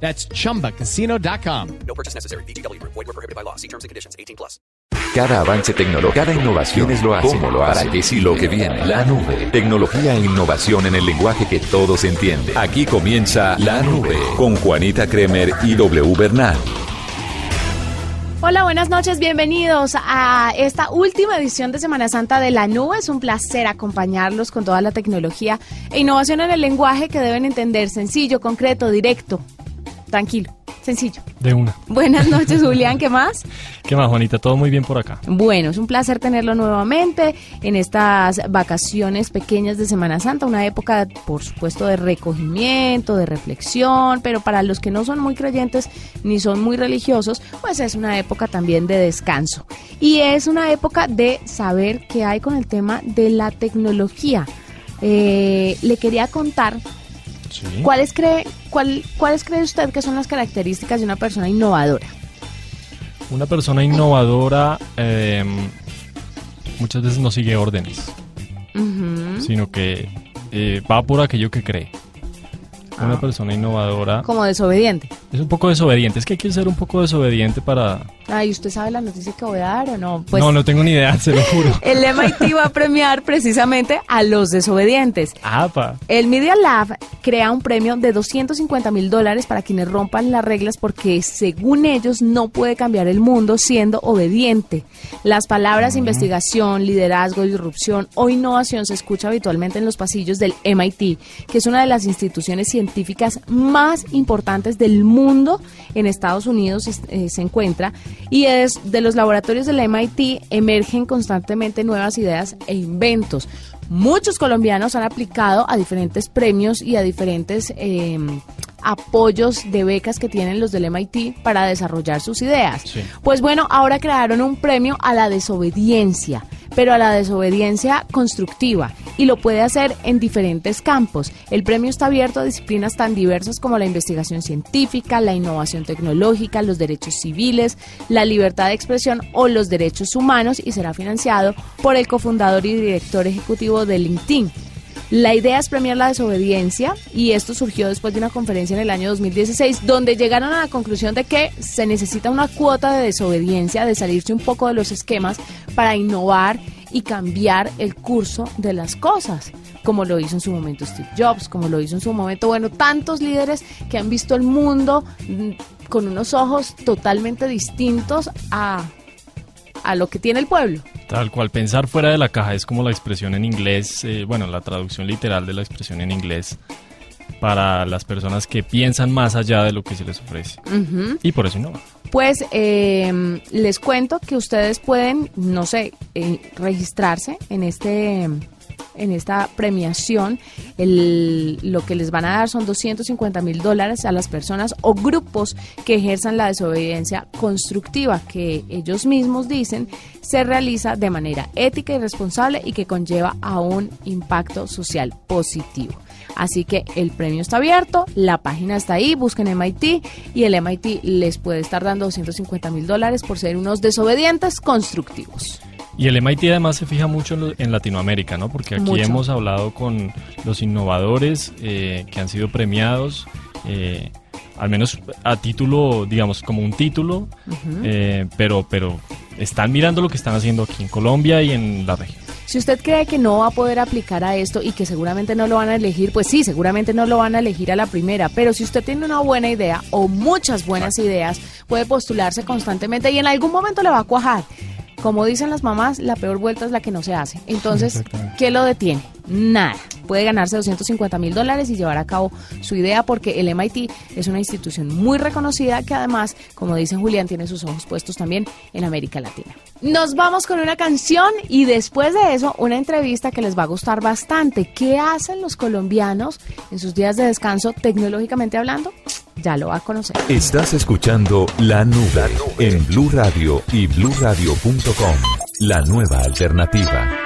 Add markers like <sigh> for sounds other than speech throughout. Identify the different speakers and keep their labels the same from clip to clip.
Speaker 1: That's chumbacasino.com.
Speaker 2: No purchase necessary. BGW. Void were prohibited by law. See terms and conditions. 18 plus.
Speaker 3: Cada avance tecnológico, cada innovación es lo hace. ¿Cómo lo hace? ¿Para qué sí lo que viene? La nube. Tecnología e innovación en el lenguaje que todos entienden. Aquí comienza La Nube con Juanita Kremer y W Bernal.
Speaker 4: Hola, buenas noches, bienvenidos a esta última edición de Semana Santa de la Nube. Es un placer acompañarlos con toda la tecnología e innovación en el lenguaje que deben entender sencillo, concreto, directo, tranquilo, sencillo.
Speaker 5: De una.
Speaker 4: Buenas noches, <laughs> Julián, ¿qué más?
Speaker 5: ¿Qué más, Juanita? Todo muy bien por acá.
Speaker 4: Bueno, es un placer tenerlo nuevamente en estas vacaciones pequeñas de Semana Santa, una época, por supuesto, de recogimiento, de reflexión, pero para los que no son muy creyentes ni son muy religiosos, pues es una época también de descanso. Y es una época de saber qué hay con el tema de la tecnología. Eh, le quería contar
Speaker 5: Sí.
Speaker 4: ¿Cuáles cree, cuál, ¿Cuáles cree usted que son las características de una persona innovadora?
Speaker 5: Una persona innovadora eh, muchas veces no sigue órdenes, sino que eh, va por aquello que cree. Una
Speaker 4: Ah.
Speaker 5: persona innovadora
Speaker 4: Como desobediente.
Speaker 5: es un poco desobediente. Es que hay que ser un poco desobediente para...
Speaker 4: Ay, ¿usted sabe la noticia que voy a dar o no? Pues
Speaker 5: no, no tengo ni idea, se lo juro. <laughs>
Speaker 4: el MIT va a premiar precisamente a los desobedientes.
Speaker 5: ¡Apa!
Speaker 4: El Media Lab crea un premio de 250 mil dólares para quienes rompan las reglas porque según ellos no puede cambiar el mundo siendo obediente. Las palabras investigación, liderazgo, disrupción o innovación se escucha habitualmente en los pasillos del MIT, que es una de las instituciones científicas más importantes del mundo en Estados Unidos eh, se encuentra y es de los laboratorios del MIT emergen constantemente nuevas ideas e inventos. Muchos colombianos han aplicado a diferentes premios y a diferentes eh, apoyos de becas que tienen los del MIT para desarrollar sus ideas.
Speaker 5: Sí.
Speaker 4: Pues bueno, ahora crearon un premio a la desobediencia, pero a la desobediencia constructiva y lo puede hacer en diferentes campos. El premio está abierto a disciplinas tan diversas como la investigación científica, la innovación tecnológica, los derechos civiles, la libertad de expresión o los derechos humanos y será financiado por el cofundador y director ejecutivo de LinkedIn. La idea es premiar la desobediencia y esto surgió después de una conferencia en el año 2016 donde llegaron a la conclusión de que se necesita una cuota de desobediencia, de salirse un poco de los esquemas para innovar y cambiar el curso de las cosas, como lo hizo en su momento Steve Jobs, como lo hizo en su momento, bueno, tantos líderes que han visto el mundo mm, con unos ojos totalmente distintos a, a lo que tiene el pueblo.
Speaker 5: Tal cual, pensar fuera de la caja es como la expresión en inglés, eh, bueno, la traducción literal de la expresión en inglés para las personas que piensan más allá de lo que se les ofrece. Y por eso innova.
Speaker 4: Pues eh, les cuento que ustedes pueden, no sé, eh, registrarse en este en esta premiación. Lo que les van a dar son 250 mil dólares a las personas o grupos que ejerzan la desobediencia constructiva, que ellos mismos dicen se realiza de manera ética y responsable y que conlleva a un impacto social positivo. Así que el premio está abierto, la página está ahí, busquen MIT y el MIT les puede estar dando 250 mil dólares por ser unos desobedientes constructivos.
Speaker 5: Y el MIT además se fija mucho en, lo- en Latinoamérica, ¿no? Porque aquí
Speaker 4: Mucho.
Speaker 5: hemos hablado con los innovadores eh, que han sido premiados, eh, al menos a título, digamos, como un título, eh, pero, pero están mirando lo que están haciendo aquí en Colombia y en la región.
Speaker 4: Si usted cree que no va a poder aplicar a esto y que seguramente no lo van a elegir, pues sí, seguramente no lo van a elegir a la primera. Pero si usted tiene una buena idea o muchas buenas ideas, puede postularse constantemente y en algún momento le va a cuajar. Como dicen las mamás, la peor vuelta es la que no se hace. Entonces. ¿qué lo detiene? Nada. Puede ganarse 250 mil dólares y llevar a cabo su idea porque el MIT es una institución muy reconocida que además, como dicen Julián, tiene sus ojos puestos también en América Latina. Nos vamos con una canción y después de eso una entrevista que les va a gustar bastante. ¿Qué hacen los colombianos en sus días de descanso tecnológicamente hablando? ya lo va a conocer.
Speaker 3: Estás escuchando La Nube en Blue Radio y bluradio.com, la nueva alternativa.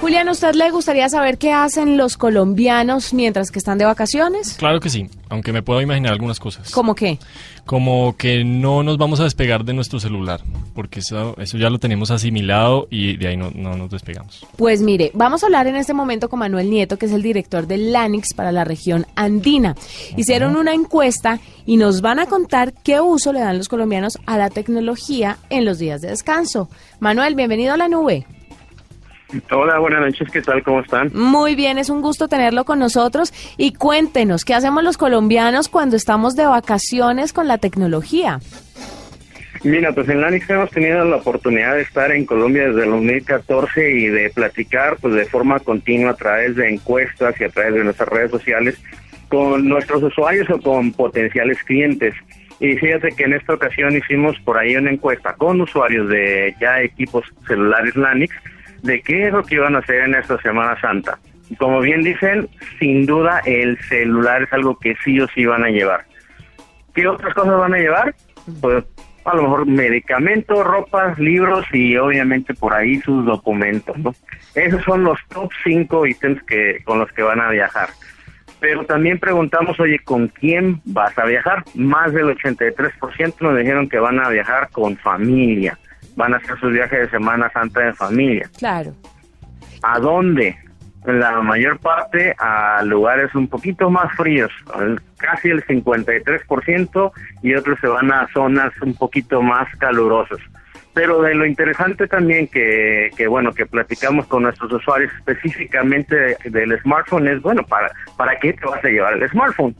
Speaker 4: Julián, ¿a usted le gustaría saber qué hacen los colombianos mientras que están de vacaciones?
Speaker 5: Claro que sí, aunque me puedo imaginar algunas cosas.
Speaker 4: ¿Cómo qué?
Speaker 5: Como que no nos vamos a despegar de nuestro celular, porque eso, eso ya lo tenemos asimilado y de ahí no, no nos despegamos.
Speaker 4: Pues mire, vamos a hablar en este momento con Manuel Nieto, que es el director del LANIX para la región andina. Hicieron una encuesta y nos van a contar qué uso le dan los colombianos a la tecnología en los días de descanso. Manuel, bienvenido a la nube.
Speaker 6: Hola, buenas noches, ¿qué tal? ¿Cómo están?
Speaker 4: Muy bien, es un gusto tenerlo con nosotros y cuéntenos, ¿qué hacemos los colombianos cuando estamos de vacaciones con la tecnología?
Speaker 6: Mira, pues en Lanix hemos tenido la oportunidad de estar en Colombia desde el 2014 y de platicar pues de forma continua a través de encuestas y a través de nuestras redes sociales con nuestros usuarios o con potenciales clientes. Y fíjate que en esta ocasión hicimos por ahí una encuesta con usuarios de ya equipos celulares Lanix de qué es lo que iban a hacer en esta Semana Santa. Como bien dicen, sin duda el celular es algo que sí o sí van a llevar. ¿Qué otras cosas van a llevar? Pues a lo mejor medicamentos, ropas, libros y obviamente por ahí sus documentos, ¿no? Esos son los top 5 ítems que con los que van a viajar. Pero también preguntamos, oye, ¿con quién vas a viajar? Más del 83% nos dijeron que van a viajar con familia. Van a hacer sus viajes de Semana Santa de familia.
Speaker 4: Claro.
Speaker 6: ¿A dónde? La mayor parte a lugares un poquito más fríos, casi el 53%, y otros se van a zonas un poquito más calurosas. Pero de lo interesante también que, que bueno, que platicamos con nuestros usuarios específicamente de- del smartphone es, bueno, ¿para, ¿para qué te vas a llevar el smartphone?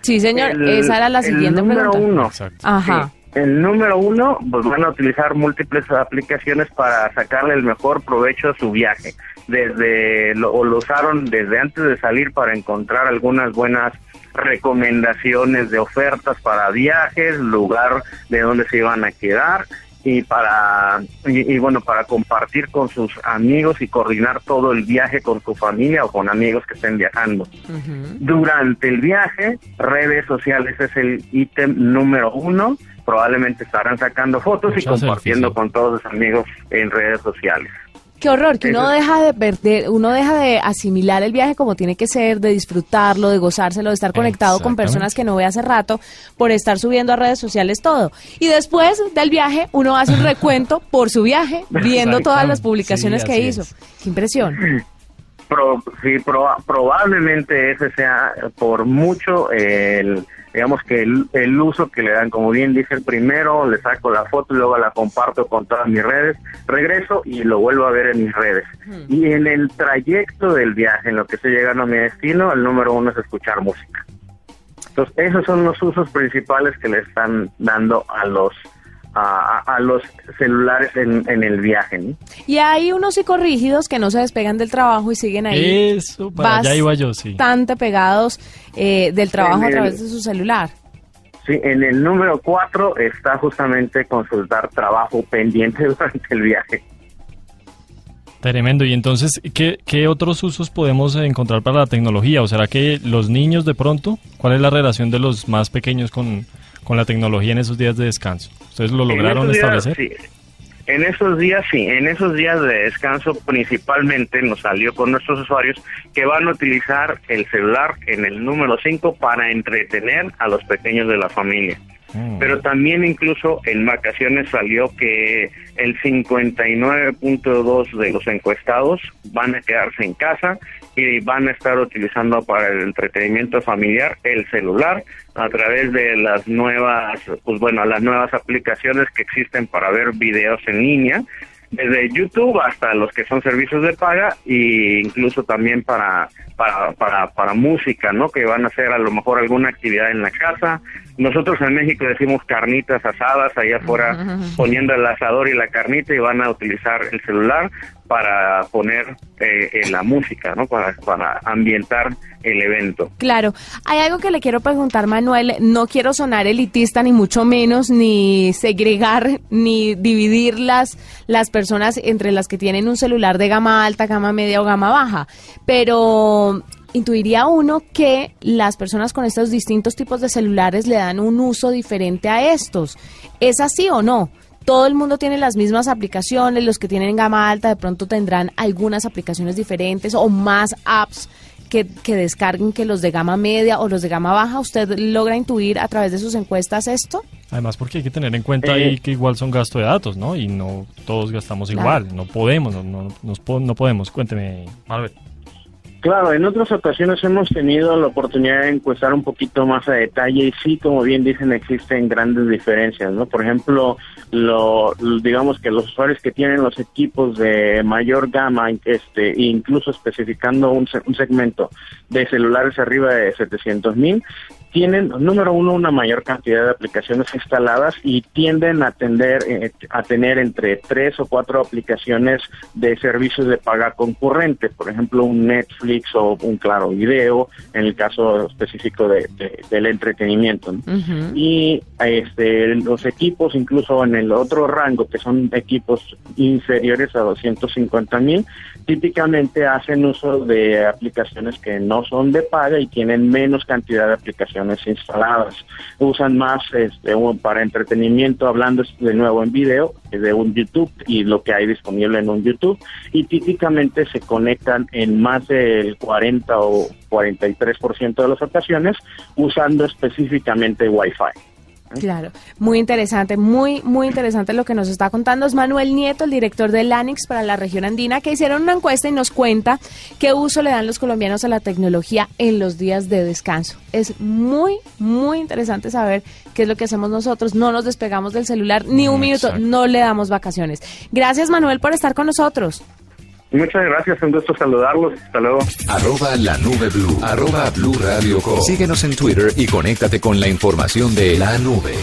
Speaker 4: Sí, señor,
Speaker 6: El-
Speaker 4: esa era la
Speaker 6: el
Speaker 4: siguiente
Speaker 6: número
Speaker 4: pregunta.
Speaker 6: uno.
Speaker 5: Exacto.
Speaker 4: Ajá.
Speaker 6: Sí. El número uno, pues van a utilizar múltiples aplicaciones para sacarle el mejor provecho a su viaje. Desde lo, o lo usaron desde antes de salir para encontrar algunas buenas recomendaciones de ofertas para viajes, lugar de donde se iban a quedar y para y, y, bueno para compartir con sus amigos y coordinar todo el viaje con su familia o con amigos que estén viajando. Durante el viaje, redes sociales es el ítem número uno. Probablemente estarán sacando fotos y compartiendo con todos sus amigos en redes sociales.
Speaker 4: Qué horror, que uno deja de perder, uno deja de asimilar el viaje como tiene que ser, de disfrutarlo, de gozárselo, de estar conectado con personas que no ve hace rato por estar subiendo a redes sociales todo. Y después del viaje, uno hace un recuento <laughs> por su viaje, viendo todas las publicaciones
Speaker 5: Sí,
Speaker 4: que hizo.
Speaker 5: es.
Speaker 4: Qué impresión. <clears throat>
Speaker 6: Pro- sí, proba- probablemente ese sea por mucho el digamos que el, el uso que le dan, como bien dice el primero, le saco la foto y luego la comparto con todas mis redes, regreso y lo vuelvo a ver en mis redes. Y en el trayecto del viaje, en lo que estoy llegando a mi destino, el número uno es escuchar música. Entonces, esos son los usos principales que le están dando a los a, los celulares en, en el viaje. ¿no?
Speaker 4: Y hay unos psicorrígidos que no se despegan del trabajo y siguen ahí
Speaker 5: Eso, para allá iba yo, sí.
Speaker 4: bastante pegados eh, del trabajo a través de su celular.
Speaker 6: Sí, en el número cuatro está justamente consultar trabajo pendiente <laughs> durante el viaje.
Speaker 5: Tremendo. Y entonces, ¿qué, ¿qué otros usos podemos encontrar para la tecnología? ¿O será que los niños de pronto, cuál es la relación de los más pequeños con, con la tecnología en esos días de descanso? ¿Ustedes lo lograron
Speaker 6: En días,
Speaker 5: establecer?
Speaker 6: sí. En esos días, sí, en esos días de descanso principalmente nos salió con nuestros usuarios que van a utilizar el celular en el número 5 para entretener a los pequeños de la familia.
Speaker 5: Mm.
Speaker 6: Pero también incluso en vacaciones salió que el 59.2 de los encuestados van a quedarse en casa y van a estar utilizando para el entretenimiento familiar el celular a través de las nuevas, pues bueno, las nuevas aplicaciones que existen para ver videos en línea, desde YouTube hasta los que son servicios de paga e incluso también para para, para, para música, ¿no? Que van a hacer a lo mejor alguna actividad en la casa. Nosotros en México decimos carnitas asadas allá afuera, poniendo el asador y la carnita y van a utilizar el celular para poner eh, la música, ¿no? Para, para ambientar el evento.
Speaker 4: Claro, hay algo que le quiero preguntar, Manuel. No quiero sonar elitista, ni mucho menos, ni segregar, ni dividir las, las personas entre las que tienen un celular de gama alta, gama media o gama baja. Pero intuiría uno que las personas con estos distintos tipos de celulares le dan un uso diferente a estos. ¿Es así o no? Todo el mundo tiene las mismas aplicaciones, los que tienen gama alta de pronto tendrán algunas aplicaciones diferentes o más apps que, que descarguen que los de gama media o los de gama baja. ¿Usted logra intuir a través de sus encuestas esto?
Speaker 5: Además, porque hay que tener en cuenta
Speaker 6: Eh.
Speaker 5: ahí que igual son gasto de datos, ¿no? Y no todos gastamos
Speaker 4: Claro.
Speaker 5: igual. No podemos, no, no, nos po- no podemos. Cuénteme, Manuel.
Speaker 6: Claro, en otras ocasiones hemos tenido la oportunidad de encuestar un poquito más a detalle y sí, como bien dicen, existen grandes diferencias, ¿no? Por ejemplo, lo, digamos que los usuarios que tienen los equipos de mayor gama, este, incluso especificando un segmento de celulares arriba de 700 mil, tienen, número uno, una mayor cantidad de aplicaciones instaladas y tienden a, tender, eh, a tener entre tres o cuatro aplicaciones de servicios de paga concurrente, por ejemplo, un Netflix o un Claro Video, en el caso específico de, de- del entretenimiento. y este, los equipos, incluso en el otro rango, que son equipos inferiores a 250 mil, típicamente hacen uso de aplicaciones que no son de paga y tienen menos cantidad de aplicaciones instaladas. Usan más este, para entretenimiento, hablando de nuevo en video, de un YouTube y lo que hay disponible en un YouTube, y típicamente se conectan en más del 40 o 43% de las ocasiones usando específicamente Wi-Fi.
Speaker 4: Claro, muy interesante, muy, muy interesante lo que nos está contando. Es Manuel Nieto, el director de LANIX para la región andina, que hicieron una encuesta y nos cuenta qué uso le dan los colombianos a la tecnología en los días de descanso. Es muy, muy interesante saber qué es lo que hacemos nosotros. No nos despegamos del celular ni un minuto, no le damos vacaciones. Gracias, Manuel, por estar con nosotros.
Speaker 6: Muchas gracias, un gusto saludarlos. Hasta luego.
Speaker 3: Arroba la nube blue. Arroba blue radio com. Síguenos en Twitter y conéctate con la información de la nube.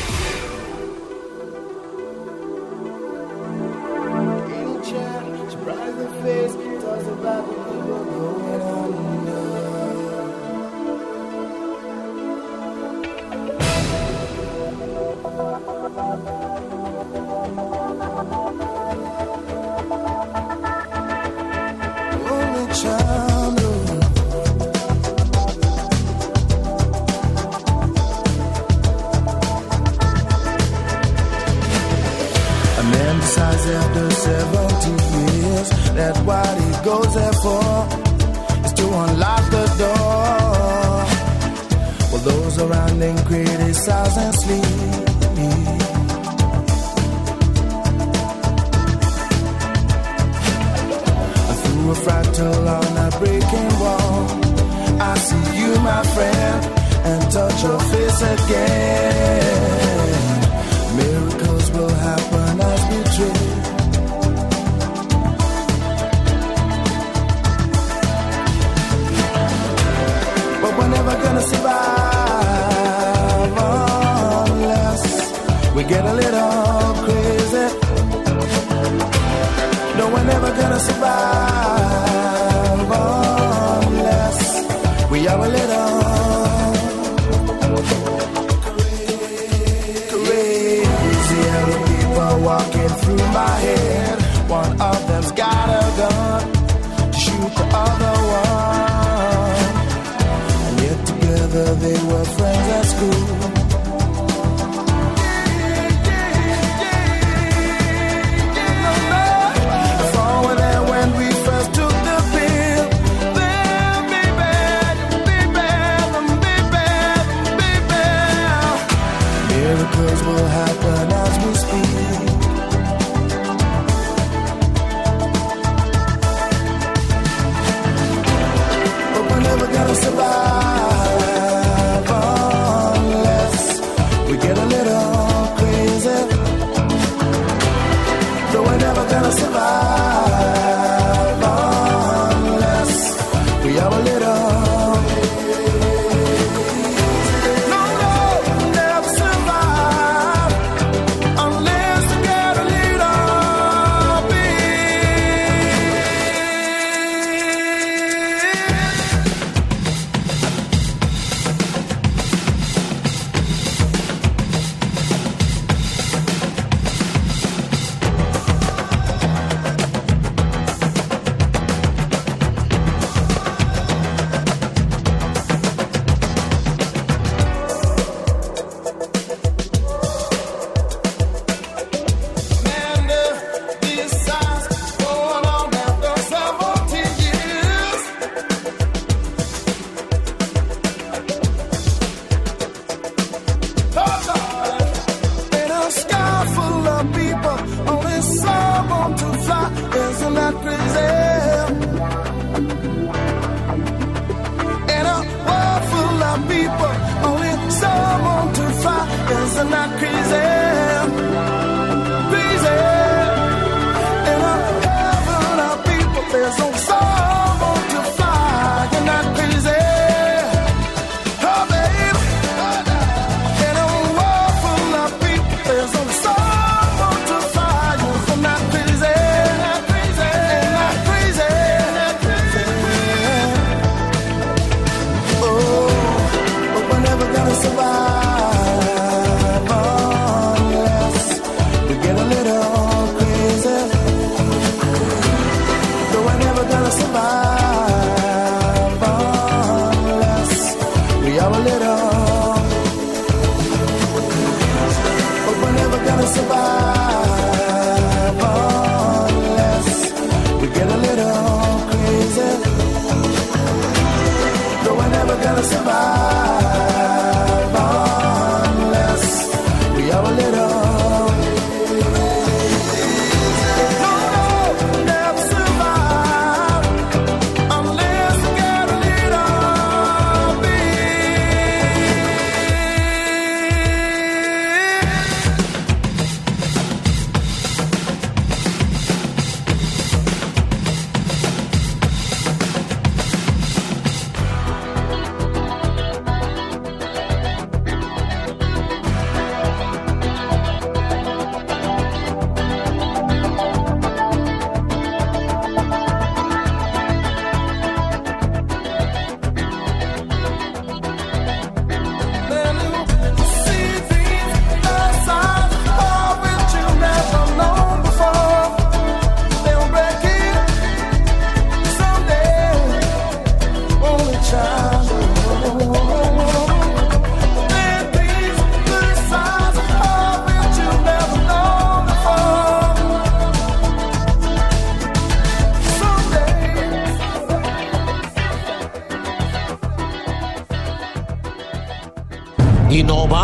Speaker 7: picture face again. Miracles will happen as we dream. But we're never gonna survive unless we get a little crazy. No, we're never gonna survive school.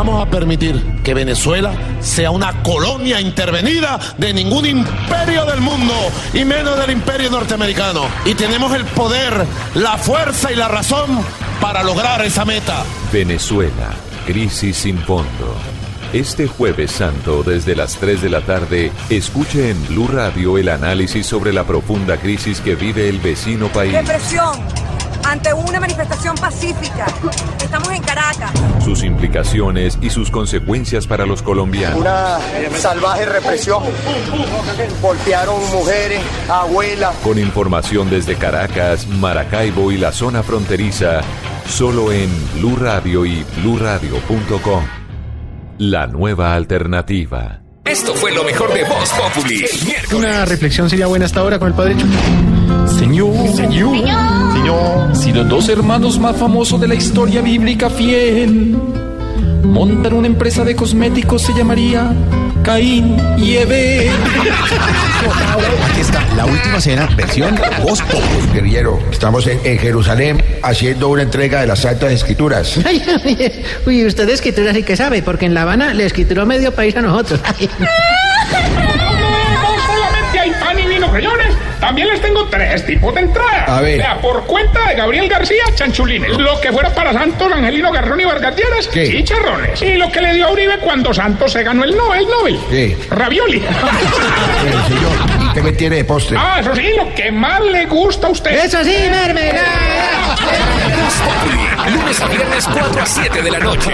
Speaker 8: Vamos a permitir que Venezuela sea una colonia intervenida de ningún imperio del mundo, y menos del imperio norteamericano. Y tenemos el poder, la fuerza y la razón para lograr esa meta.
Speaker 9: Venezuela, crisis sin fondo. Este jueves santo, desde las 3 de la tarde, escuche en Blue Radio el análisis sobre la profunda crisis que vive el vecino país.
Speaker 10: Represión ante una manifestación pacífica. Estamos en Caracas.
Speaker 9: sus implicaciones y sus consecuencias para los colombianos.
Speaker 11: Una salvaje represión. Golpearon mujeres, abuelas.
Speaker 9: Con información desde Caracas, Maracaibo y la zona fronteriza, solo en Blue Radio y bluradio.com. La nueva alternativa.
Speaker 2: Esto fue lo mejor de Voz Populi.
Speaker 12: Una reflexión sería buena hasta ahora con el padre
Speaker 13: Señor, señor, señor, si los dos hermanos más famosos de la historia bíblica fiel montan una empresa de cosméticos se llamaría Caín y Eve.
Speaker 14: Aquí está la última cena, versión Populi. Guerrillero, estamos en, en Jerusalén haciendo una entrega de las Santas Escrituras. <laughs>
Speaker 15: Ay, uy, usted de escritura sí que sabe, porque en La Habana le escrituró medio país a nosotros.
Speaker 16: No <laughs> solamente hay pan y vino, señores. También les tengo tres tipos de entrada.
Speaker 14: A ver.
Speaker 16: Vea, por cuenta de Gabriel García, chanchulines. Lo que fuera para Santos, Angelino Garrón y Vargas Lleras, chicharrones. Y lo que le dio a Uribe cuando Santos se ganó el Nobel Nobel.
Speaker 14: ¿Qué?
Speaker 16: Ravioli. <laughs>
Speaker 14: Señor, ¿y qué me tiene de postre?
Speaker 16: ah, eso sí, lo que más le gusta a usted.
Speaker 15: Eso sí, mermelada. <laughs>
Speaker 2: Voz Populi, lunes a viernes 4 a 7 de la noche.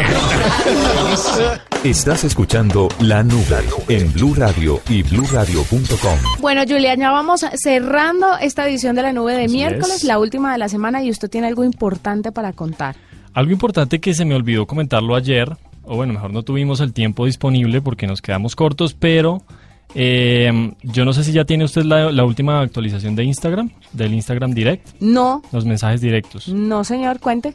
Speaker 9: Estás escuchando La Nube en Blue Radio y bluradio.com.
Speaker 4: Bueno, Julia, ya vamos cerrando esta edición de la nube de
Speaker 5: Así
Speaker 4: miércoles,
Speaker 5: es.
Speaker 4: la última de la semana, y usted tiene algo importante para contar.
Speaker 5: Algo importante que se me olvidó comentarlo ayer, o bueno, mejor no tuvimos el tiempo disponible porque nos quedamos cortos, pero eh, yo no sé si ya tiene usted la, la última actualización de Instagram, del Instagram Direct,
Speaker 4: No,
Speaker 5: los mensajes directos.
Speaker 4: no, señor, cuente.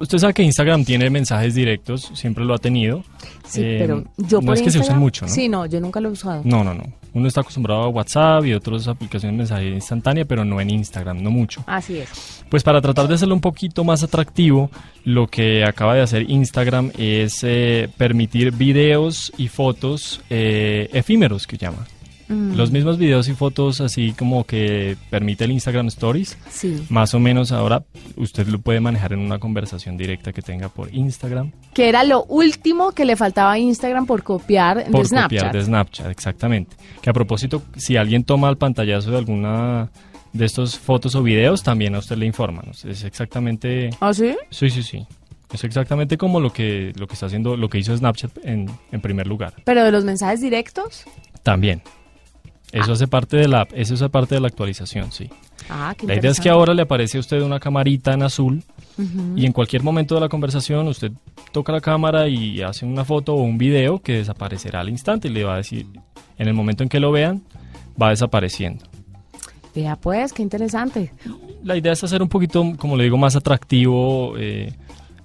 Speaker 5: Usted sabe que Instagram tiene mensajes directos, siempre lo ha tenido.
Speaker 4: Sí,
Speaker 5: Eh,
Speaker 4: pero yo
Speaker 5: no
Speaker 4: por
Speaker 5: es que se usen mucho, ¿no?
Speaker 4: Sí, no, yo nunca lo he usado.
Speaker 5: No, no, no. Uno está acostumbrado a WhatsApp y otras aplicaciones de mensajería instantánea, pero no en Instagram, no mucho.
Speaker 4: Así es.
Speaker 5: Pues para tratar de hacerlo un poquito más atractivo, lo que acaba de hacer Instagram es eh, permitir videos y fotos eh, efímeros, que llama.
Speaker 4: Mm.
Speaker 5: Los mismos videos y fotos así como que permite el Instagram Stories.
Speaker 4: Sí.
Speaker 5: Más o menos ahora usted lo puede manejar en una conversación directa que tenga por Instagram.
Speaker 4: Que era lo último que le faltaba a Instagram por copiar
Speaker 5: Por
Speaker 4: de Snapchat.
Speaker 5: copiar de Snapchat, exactamente. Que a propósito, si alguien toma el pantallazo de alguna de estos fotos o videos, también a usted le informan. O sea, Es exactamente...
Speaker 4: ¿Ah, sí?
Speaker 5: Sí, sí, sí. Es exactamente como lo que, lo que está haciendo, lo que hizo Snapchat en, en primer lugar.
Speaker 4: Pero de los mensajes directos.
Speaker 5: También. Eso hace parte de la, eso hace parte de la actualización, sí.
Speaker 4: Ah, qué
Speaker 5: La idea es que ahora le aparece a usted una camarita en azul y en cualquier momento de la conversación usted toca la cámara y hace una foto o un video que desaparecerá al instante y le va a decir, en el momento en que lo vean, va desapareciendo.
Speaker 4: Vea pues, qué interesante.
Speaker 5: La idea es hacer un poquito, como le digo, más atractivo eh,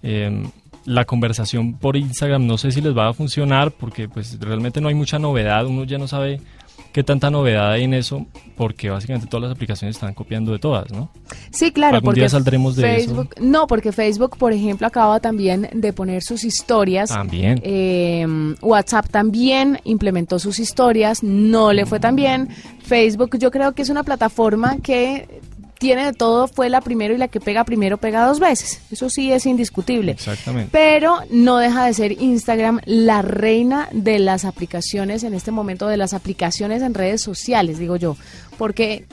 Speaker 5: eh, la conversación por Instagram. No sé si les va a funcionar porque pues realmente no hay mucha novedad. Uno ya no sabe qué tanta novedad hay en eso porque básicamente todas las aplicaciones están copiando de todas, ¿no?
Speaker 4: Sí, claro,
Speaker 5: Algún
Speaker 4: porque
Speaker 5: día saldremos de eso.
Speaker 4: No, porque Facebook, por ejemplo, acaba también de poner sus historias.
Speaker 5: También.
Speaker 4: Eh, WhatsApp también implementó sus historias, no le fue tan bien. Facebook, yo creo que es una plataforma que tiene de todo, fue la primera y la que pega primero pega dos veces. Eso sí es indiscutible.
Speaker 5: Exactamente.
Speaker 4: Pero no deja de ser Instagram la reina de las aplicaciones en este momento, de las aplicaciones en redes sociales, digo yo. Porque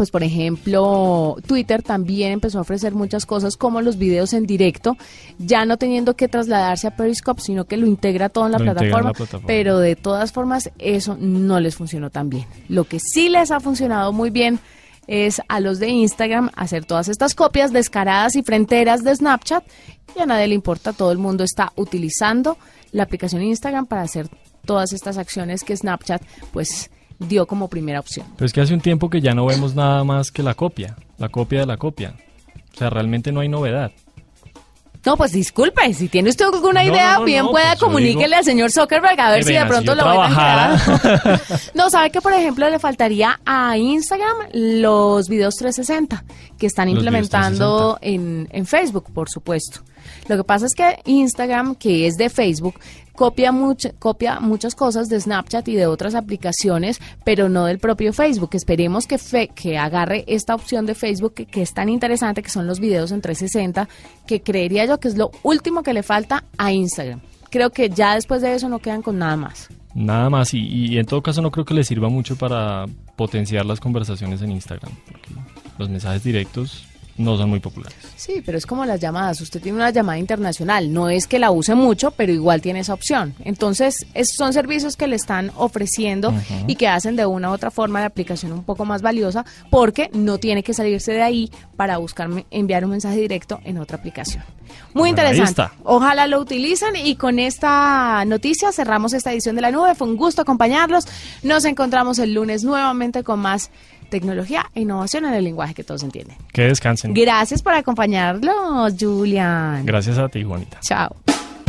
Speaker 4: pues por ejemplo, Twitter también empezó a ofrecer muchas cosas como los videos en directo, ya no teniendo que trasladarse a Periscope, sino que lo integra todo en la plataforma. pero de todas formas eso no les funcionó tan bien. Lo que sí les ha funcionado muy bien es a los de Instagram hacer todas estas copias descaradas y fronteras de Snapchat y a nadie le importa, todo el mundo está utilizando la aplicación Instagram para hacer todas estas acciones que Snapchat pues dio como primera opción.
Speaker 5: Pero es que hace un tiempo que ya no vemos nada más que la copia, la copia de la copia. O sea, realmente no hay novedad.
Speaker 4: No, pues disculpe, si tiene usted alguna idea,
Speaker 5: no, no,
Speaker 4: bien
Speaker 5: no,
Speaker 4: pueda
Speaker 5: pues
Speaker 4: comuníquele al señor Zuckerberg a ver si de pronto lo
Speaker 5: trabajara.
Speaker 4: a <laughs> No, ¿sabe que por ejemplo le faltaría a Instagram los videos 360 que están
Speaker 5: Los
Speaker 4: implementando en, en Facebook, por supuesto? Lo que pasa es que Instagram, que es de Facebook, copia, copia muchas cosas de Snapchat y de otras aplicaciones, pero no del propio Facebook. Esperemos que, fe- que agarre esta opción de Facebook que, que es tan interesante, que son los videos en 360, que creería yo que es lo último que le falta a Instagram. Creo que ya después de eso no quedan con nada más.
Speaker 5: Nada más. Y, y en todo caso no creo que le sirva mucho para potenciar las conversaciones en Instagram. Porque los mensajes directos no son muy populares.
Speaker 4: Sí, pero es como las llamadas. Usted tiene una llamada internacional. No es que la use mucho, pero igual tiene esa opción. Entonces, es- son servicios que le están ofreciendo y que hacen de una u otra forma la aplicación un poco más valiosa porque no tiene que salirse de ahí para buscar enviar un mensaje directo en otra aplicación. Muy
Speaker 5: Bueno,
Speaker 4: interesante. Ojalá lo utilicen y con esta noticia cerramos esta edición de la nube. Fue un gusto acompañarlos. Nos encontramos el lunes nuevamente con más tecnología e innovación en el lenguaje que todos entienden.
Speaker 5: Que descansen.
Speaker 4: Gracias por acompañarnos, Julian.
Speaker 5: Gracias a ti, Juanita.
Speaker 4: Chao.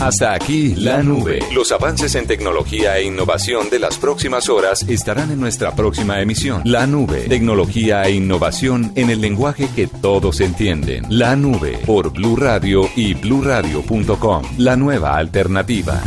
Speaker 3: Hasta aquí la nube. Los avances en tecnología e innovación de las próximas horas estarán en nuestra próxima emisión. La nube. Tecnología e innovación en el lenguaje que todos entienden. La nube por Blue Radio y bluradio.com. La nueva alternativa.